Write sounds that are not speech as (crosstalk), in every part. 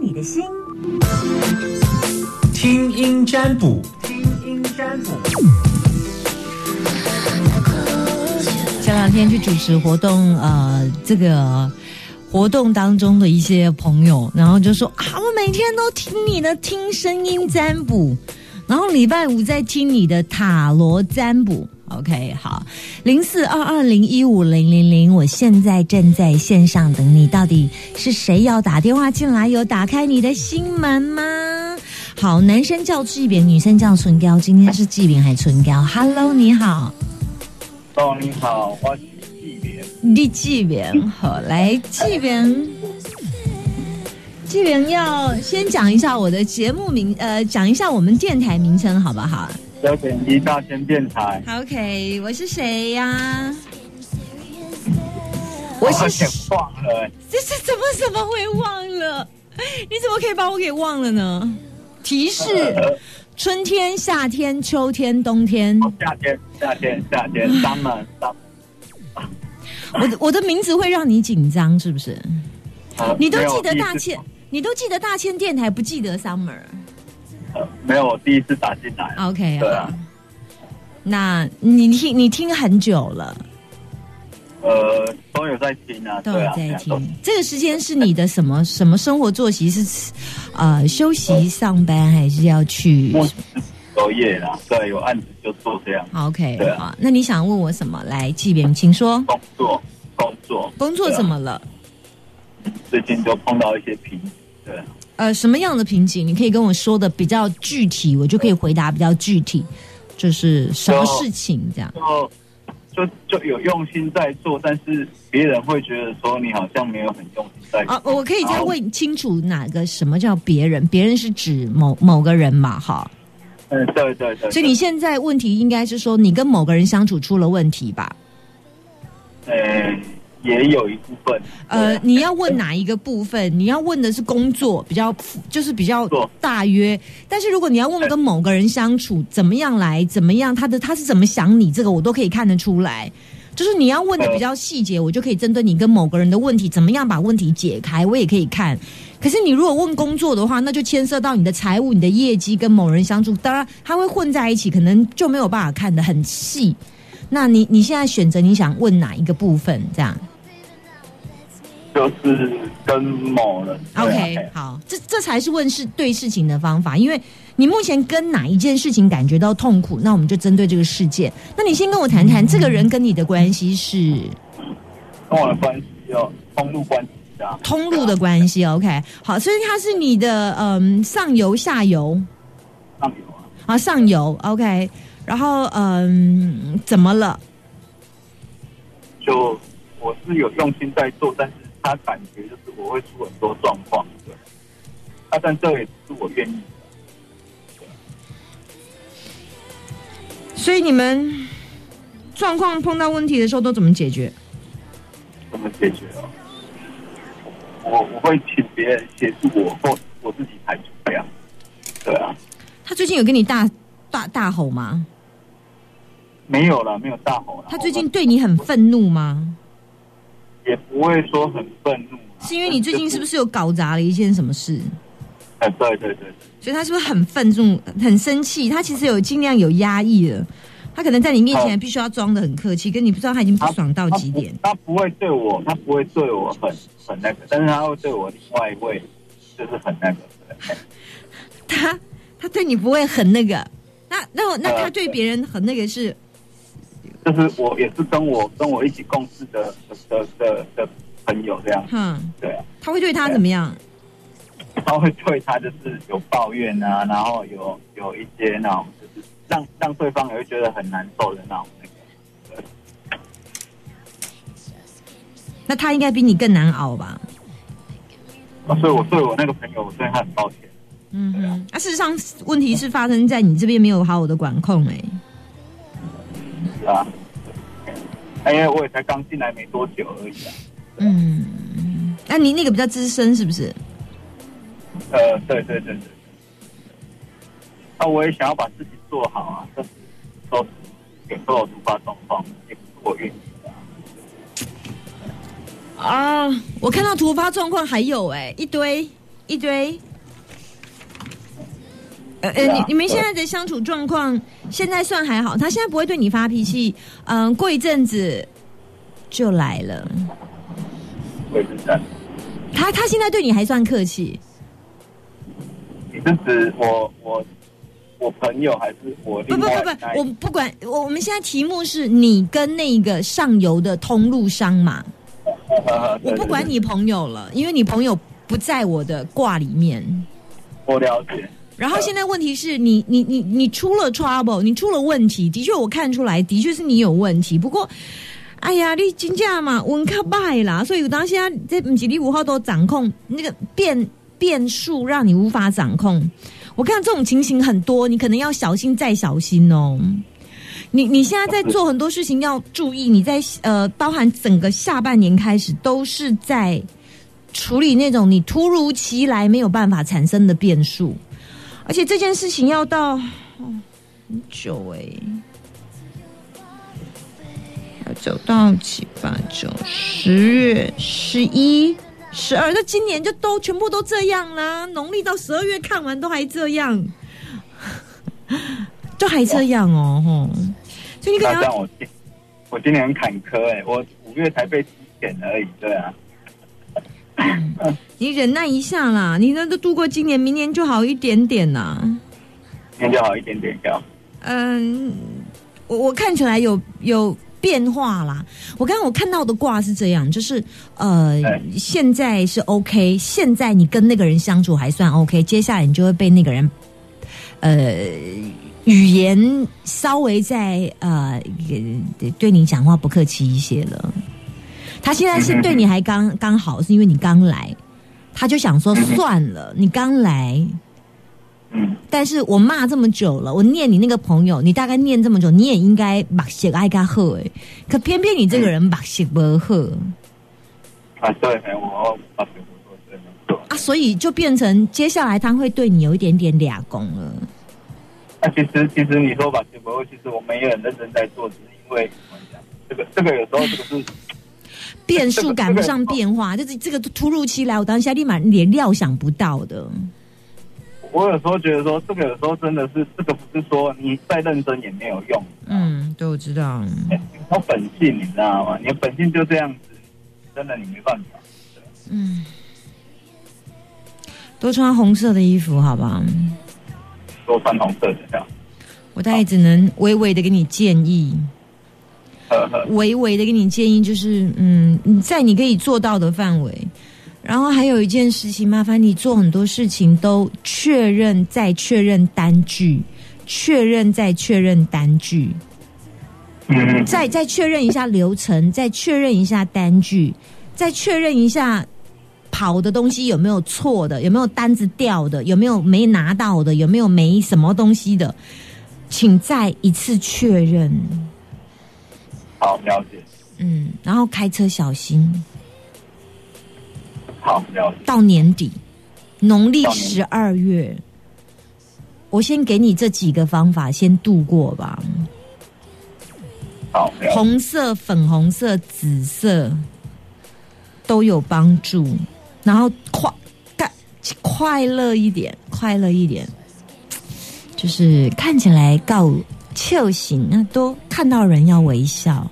你的心，听音占卜，听音占卜。前两天去主持活动，呃，这个活动当中的一些朋友，然后就说啊，我每天都听你的听声音占卜，然后礼拜五再听你的塔罗占卜。OK，好，零四二二零一五零零零，我现在正在线上等你。到底是谁要打电话进来？有打开你的心门吗？好，男生叫季扁，女生叫唇膏。今天是季扁还唇膏？Hello，你好。哦，你好，我是季扁。你季扁，好，来季扁。季扁要先讲一下我的节目名，呃，讲一下我们电台名称，好不好？有点一大千电台。OK，我是谁呀？我我是忘了，这是怎么怎么会忘了？你怎么可以把我给忘了呢？提示：春天、夏天、秋天、冬天。哦夏天，夏天，夏天，summer，summer。我的我的名字会让你紧张，是不是？呃你都记得大千，你都记得大千电台，不记得 Summer。呃 (laughs) 没有，我第一次打进来。OK，对啊。那你听你听很久了，呃，都有在听啊，都有在都听。这个时间是你的什么 (laughs) 什么生活作息？是呃休息上班，还是要去目前是作业啦，对，有案子就做这样。？OK，对啊好，那你想问我什么？来，季扁，请说。工作，工作，工作怎么了？最近就碰到一些瓶颈，对啊。呃，什么样的瓶颈？你可以跟我说的比较具体，我就可以回答比较具体，就是什么事情这样。就就就有用心在做，但是别人会觉得说你好像没有很用心在做。啊，我可以再问清楚哪个什么叫别人？别人是指某某个人嘛？哈，嗯，对对对。所以你现在问题应该是说你跟某个人相处出了问题吧？呃也有一部分。呃，你要问哪一个部分？你要问的是工作比较，就是比较大约。但是如果你要问跟某个人相处怎么样来，怎么样他的他是怎么想你，这个我都可以看得出来。就是你要问的比较细节，我就可以针对你跟某个人的问题，怎么样把问题解开，我也可以看。可是你如果问工作的话，那就牵涉到你的财务、你的业绩跟某人相处，当然他会混在一起，可能就没有办法看得很细。那你你现在选择你想问哪一个部分？这样就是跟某人。啊 OK，好，这这才是问是对事情的方法，因为你目前跟哪一件事情感觉到痛苦，那我们就针对这个事件。那你先跟我谈谈这个人跟你的关系是跟我的关系有通路关系啊。通路的关系，OK，好，所以他是你的嗯上游、下游上游啊，啊，上游 OK，然后嗯怎么了？就我是有用心在做，但是他感觉就是我会出很多状况，对。啊，但这也是我愿意的。所以你们状况碰到问题的时候都怎么解决？怎么解决啊？我我会请别人协助我，或我自己排除掉。对啊，他最近有跟你大大大吼吗？没有了，没有大吼了。他最近对你很愤怒吗？也不会说很愤怒啊，是因为你最近是不是有搞砸了一件什么事？哎，对对对对，所以他是不是很愤怒、很生气？他其实有尽量有压抑了，他可能在你面前必须要装的很客气，跟你不知道他已经不爽到极点。他不他不会对我，他不会对我很很那个，但是他会对我另外一位就是很那个。(laughs) 他他对你不会很那个，那那那呃他对别人很那个是就是我也是跟我跟我一起共事的的的的朋友这样，嗯，对啊，他会对他怎么样？(laughs) 他会对他就是有抱怨啊，然后有有一些那种就是让让对方也会觉得很难受的那种那个。那他应该比你更难熬吧？啊所以我对我那个朋友，我对他很抱歉。嗯哼，啊，事实上问题是发生在你这边没有好好的管控、哎，是啊，因为我也才刚进来没多久而已啊。嗯，那、你那个比较资深是不是？呃，对对对对。那我也想要把自己做好啊，但是都是有时候有突发状况，也不是我愿意的啊。啊，我看到突发状况还有哎、一堆一堆。呃你你们现在的相处状况现在算还好，他现在不会对你发脾气，嗯、过一阵子就来了。我也是。他他现在对你还算客气，你是指我我我朋友还是我不不不不，我不管，我我们现在题目是你跟那个上游的通路商嘛，(laughs) 我不管，你朋友了，因为你朋友不在我的卦里面。我了解。然后现在问题是你你你你出了 trouble，你出了问题，的确我看出来，的确是你有问题。不过，哎呀，你金价嘛，温卡败啦，所以当现在这不是你五号都掌控那个变变数，让你无法掌控。我看这种情形很多，你可能要小心再小心哦。你你现在在做很多事情要注意，你在呃，包含整个下半年开始都是在处理那种你突如其来没有办法产生的变数。而且这件事情要到哦很久哎、要走到七八九十月十一十二，那今年就都全部都这样啦。农历到十二月看完都还这样，(laughs) 都还这样哦，吼。所以你可能我今我今年很坎坷哎、我五月才被体检而已，对啊。你忍耐一下啦，你那都度过今年，明年就好一点点啦。明年就好一点点要。嗯，我我看起来有有变化啦。我刚刚我看到的卦是这样，就是呃哎，现在是 OK，现在你跟那个人相处还算 OK，接下来你就会被那个人呃语言稍微在呃呃对你讲话不客气一些了。他现在是对你还刚刚好，是因为你刚来，他就想说算了，你刚来。嗯，但是我骂这么久了，我念你那个朋友，你大概念这么久，你也应该把血爱嘎喝哎，可偏偏你这个人把血不喝啊，对，哎我把血不喝对没错。啊，所以就变成接下来他会对你有一点点俩功了。那其实其实你说把血不喝，其实我们也很认真在做，只是因为怎么讲，这个这个有时候这个是变数赶不上变化，(laughs) 就是这个突如其来，我当下立马连料想不到的。我有时候觉得说，这个有时候真的是这个不是说你再认真也没有用，嗯，对，我知道。有本性你知道吗？你的本性就这样子，真的你没办法。嗯，多穿红色的衣服，好吧？多穿红色的这样，我大概只能微微的给你建议。(laughs) 微微的给你建议，就是嗯，在你可以做到的范围。然后还有一件事情，麻烦你做很多事情都确认再确认单据，确认再确认单据，嗯，再再确认一下流程，再确认一下单据，再确认一下跑的东西有没有错的，有没有单子掉的，有没有没拿到的，有没有没什么东西的，请再一次确认。好了解，嗯，然后开车小心。好了解，到年底，农历十二月，我先给你这几个方法，先度过吧。好红色、粉红色、紫色都有帮助，然后快快快乐一点，快乐一点，就是看起来够笑型，那都看到人要微笑，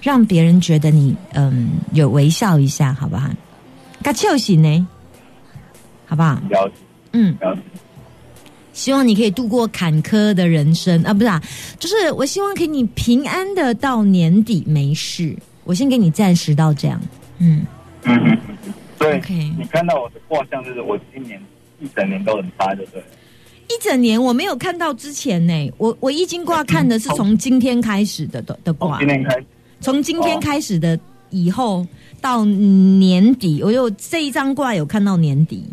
让别人觉得你嗯有微笑一下，好不好？够笑型呢，好不好？嗯。希望你可以度过坎坷的人生啊，不是啊，就是我希望可以你平安的到年底没事。我先给你暂时到这样，嗯，嗯嗯嗯，所以 OK 你看到我的卦象，就是我今年一整年都很差，对不对了？一整年我没有看到之前呢，我我易经卦看的是从今天开始的的的从卦今，天开始，从今天开始的以后到年底，我有这一张卦有看到年底。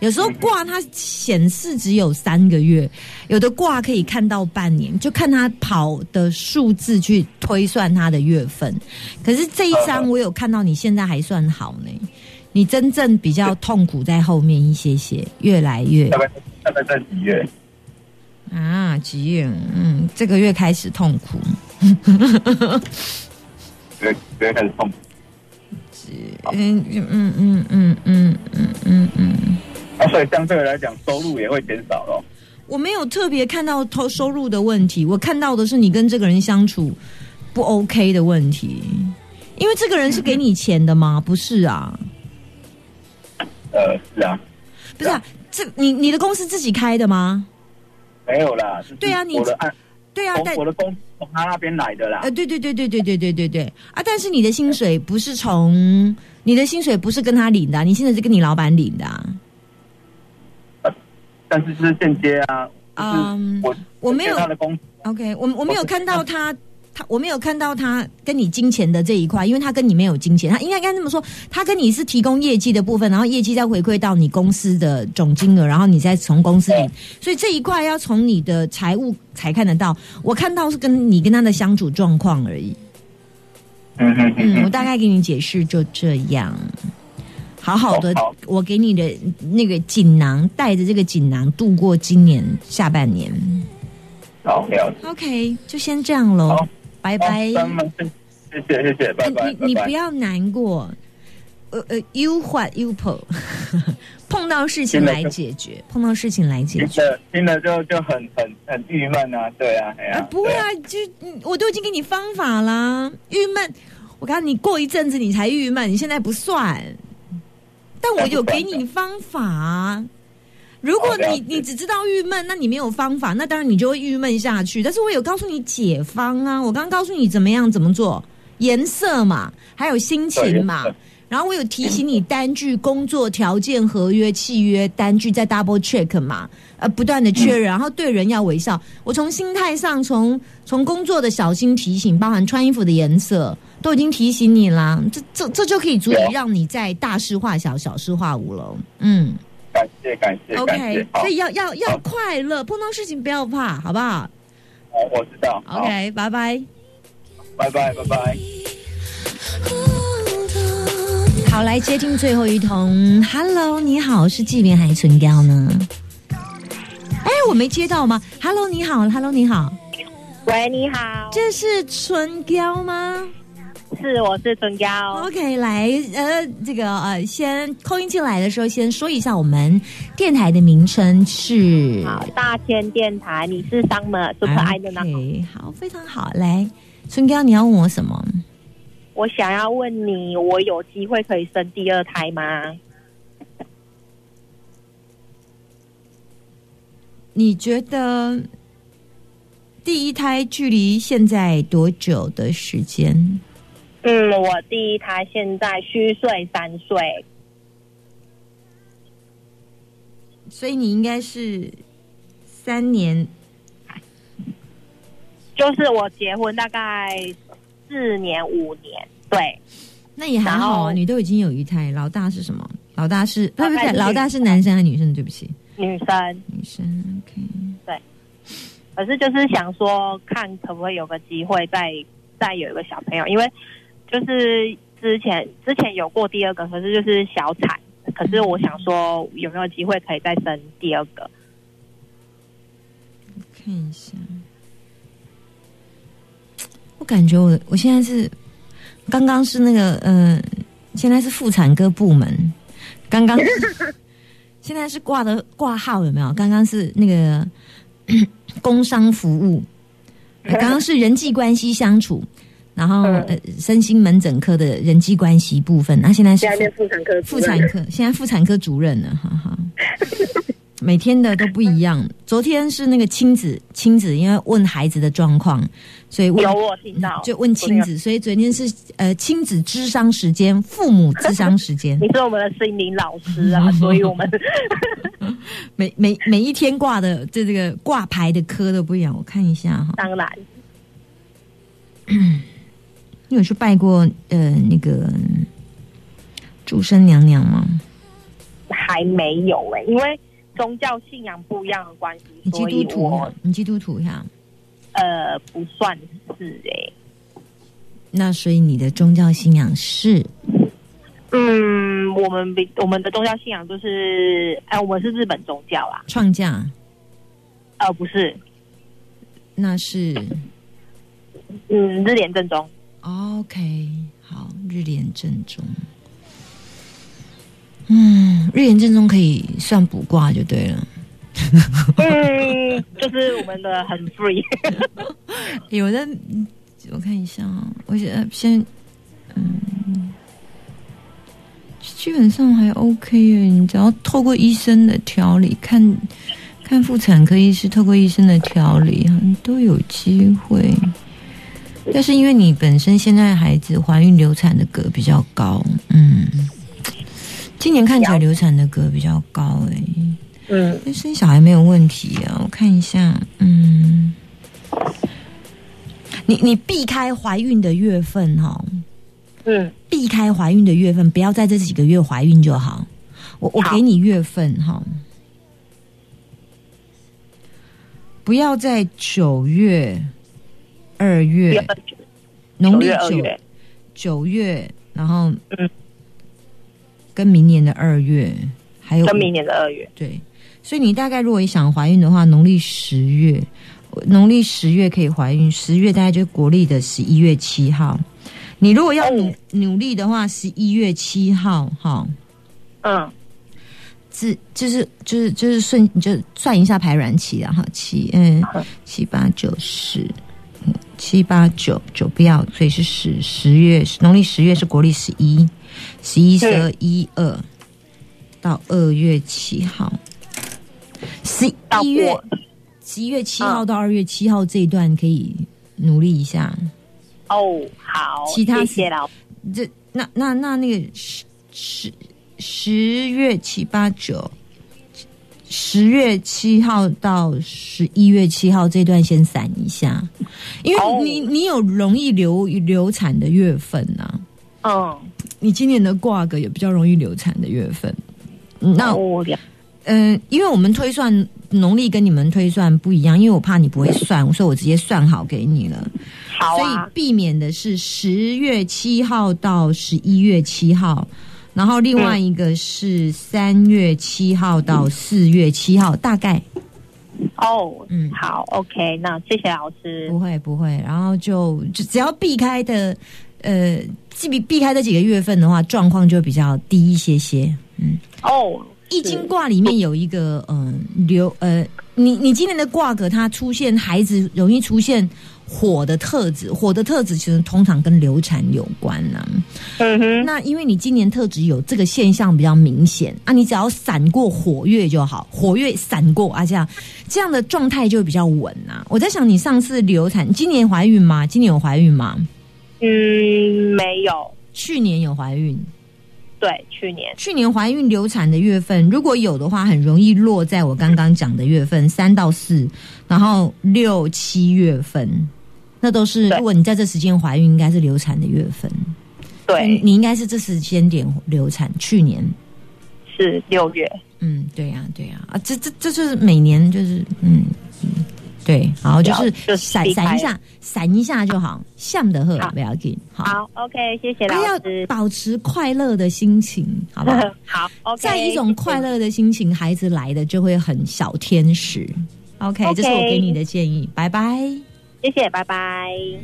有时候卦它显示只有三个月，有的卦可以看到半年，就看它跑的数字去推算它的月份。可是这一张我有看到你现在还算好呢，你真正比较痛苦在后面一些些，越来越大概大概在几月？啊几月？嗯，这个月开始痛苦。月月开始痛苦。嗯嗯嗯嗯嗯嗯嗯嗯，所以相对来讲收入也会减少咯。我没有特别看到偷收入的问题，我看到的是你跟这个人相处不 OK 的问题。因为这个人是给你钱的吗？不是啊，呃，是啊，不是啊，这你你的公司自己开的吗？没有啦，是对啊你我的按对啊，但我的工从他那边来的啦呃，。对对对对对对对对对啊！但是你的薪水不是从你的薪水不是跟他领的啊、你现在是跟你老板领的啊。但是是间接啊，就是嗯我我没有他的工资 OK，我我没有看到他，他我没有看到他跟你金钱的这一块，因为他跟你没有金钱，他应该应该这么说，他跟你是提供业绩的部分，然后业绩再回馈到你公司的总金额，然后你再从公司领，所以这一块要从你的财务才看得到。我看到是跟你跟他的相处状况而已。嗯我，大概给你解释就这样。好好的我给你的那个锦囊，带着这个锦囊度过今年下半年。好了 ok 就先这样喽好，拜拜。谢谢谢谢，拜呃拜，拜拜你你不要难过，呃呃，you what you pull，碰到事情来解决，碰到事情来解决。了听了就就很很很郁闷啊，对啊，哎呀、啊，不会啊，就嗯我都已经给你方法啦。郁闷，我告诉你，过一阵子你才郁闷，你现在不算。但我有给你方法啊。如果你你只知道郁闷，那你没有方法，那当然你就会郁闷下去。但是我有告诉你解方啊，我刚刚告诉你怎么样怎么做，颜色嘛，还有心情嘛。然后我有提醒你单据、工作条件、合约、契约单据再 double check 嘛，呃，不断的确认，然后对人要微笑。我从心态上，从从工作的小心提醒，包含穿衣服的颜色，都已经提醒你啦。这这这就可以足以让你在大事化小，小事化无了。嗯感谢感谢感，OK，谢，所以，要要要快乐，碰到事情不要怕，好不好好我知道？OK，拜拜。拜拜拜拜。好，来接听最后一通。Hello，你好，是纪莲还是唇膏呢？哎，我没接到吗？Hello，你好，Hello，你好，喂，你好，这是唇膏吗是我是唇膏，？OK，来，呃，这个呃，先扣音进来的时候，先说一下我们电台的名称是。好，大千电台，你是 Summer 最可爱的那个。OK，好，非常好。来，春娇，你要问我什么？我想要问你，我有机会可以生第二胎吗？你觉得第一胎距离现在多久的时间？嗯，我第一胎现在虚岁三岁，所以你应该是三年，就是我结婚大概四年五年，对，那也还好啊。你都已经有一胎，老大是什么？老大是不不不，老大是老大是男生还是女生？对不起，女生。女生。OK，对可是就是想说，看可不可以有个机会再再有一个小朋友，因为就是之前之前有过第二个，可是就是小产。可是我想说，有没有机会可以再生第二个？看一下。我感觉我我现在是刚刚是那个呃，现在是妇产科部门，刚刚 (laughs) 现在是挂的挂号有没有？刚刚是那个工商服务，呃刚刚是人际关系相处，然后呃身心门诊科的人际关系部分，那现在是妇妇产科妇产科，现在妇产科主任了，哈哈。(laughs) 每天的都不一样。昨天是那个亲子，亲子因为问孩子的状况，所以问有我听到，就问亲子，所以昨天是呃亲子智商时间，父母智商时间。(laughs) 你，是我们的心灵老师啊，(laughs) 所以我们每每每一天挂的这这个挂牌的科都不一样。我看一下哈，当然 (coughs) (coughs) 你有去拜过呃那个主生娘娘吗？还没有哎、因为宗教信仰不一样的关系你，基督徒我，你基督徒呀？呃不算是哎、那所以你的宗教信仰是嗯，我们比我们的宗教信仰就是，哎、我们是日本宗教啦，创价，呃，不是，那是嗯，日莲正宗。OK，好，日莲正宗。嗯，日炎正宗可以算卜卦就对了。(laughs) 嗯，就是我们的很 free。(laughs) 有的，我看一下啊，我现在先，嗯，基本上还 OK 耶。你只要透过医生的调理，看看妇产科医师透过医生的调理，都有机会。但是因为你本身现在孩子怀孕流产的格比较高，嗯，今年看起来流产的格比较高哎。嗯，生小孩没有问题啊，我看一下，嗯，你你避开怀孕的月份哈，嗯，避开怀孕的月份，不要在这几个月怀孕就好。我我给你月份哈，不要在九月、二月，农历九九月，然后嗯，跟明年的二月，还有跟明年的二月，对。所以你大概如果想怀孕的话，农历十月，农历十月可以怀孕，十月大概就是国历的十一月七号。你如果要努努力的话，十一月七号，哈，嗯，是就是就是就是顺，你就算一下排卵期啊，哈，七嗯七八九十，七八九九不要，所以是十十月，农历十月是国历十一，十一十二一二到二月七号。十一月十一月七号到二月七号这一段可以努力一下哦。好，其他谢谢老这那那那那个十十十月七八九，十月七号到十一月七号这段先散一下，因为你你有容易流流产的月份呐。嗯，你今年的挂格也比较容易流产的月份。那我。嗯，因为我们推算农历跟你们推算不一样，因为我怕你不会算，所以我直接算好给你了。好啊，所以避免的是十月七号到十一月七号，然后另外一个是三月七号到四月七号，大概。哦，嗯，好，OK，那谢谢老师。不会不会，然后就就只要避开的，呃，避避开这几个月份的话，状况就比较低一些些。嗯，哦。易经卦里面有一个嗯流呃，你你今年的卦格它出现孩子容易出现火的特质，火的特质其实通常跟流产有关呐。嗯哼，那因为你今年特质有这个现象比较明显啊，你只要闪过火月就好，火月闪过啊，这样这样的状态就比较稳啊。我在想，你上次流产，今年怀孕吗？今年有怀孕吗？嗯，没有。去年有怀孕。对，去年去年怀孕流产的月份，如果有的话，很容易落在我刚刚讲的月份三到四，然后六七月份，那都是如果你在这时间怀孕，应该是流产的月份。对，你应该是这时间点流产。去年是六月。嗯，对呀，对呀，啊，这这这就是每年就是嗯。对，好，就是闪闪一下，闪一下就好，像的鹤不要紧。好，OK，谢谢老师。保持快乐的心情，(laughs) 好不好？好，OK。在一种快乐的心情，孩子来的就会很小天使。OK，这是我给你的建议，拜拜。谢谢，拜拜。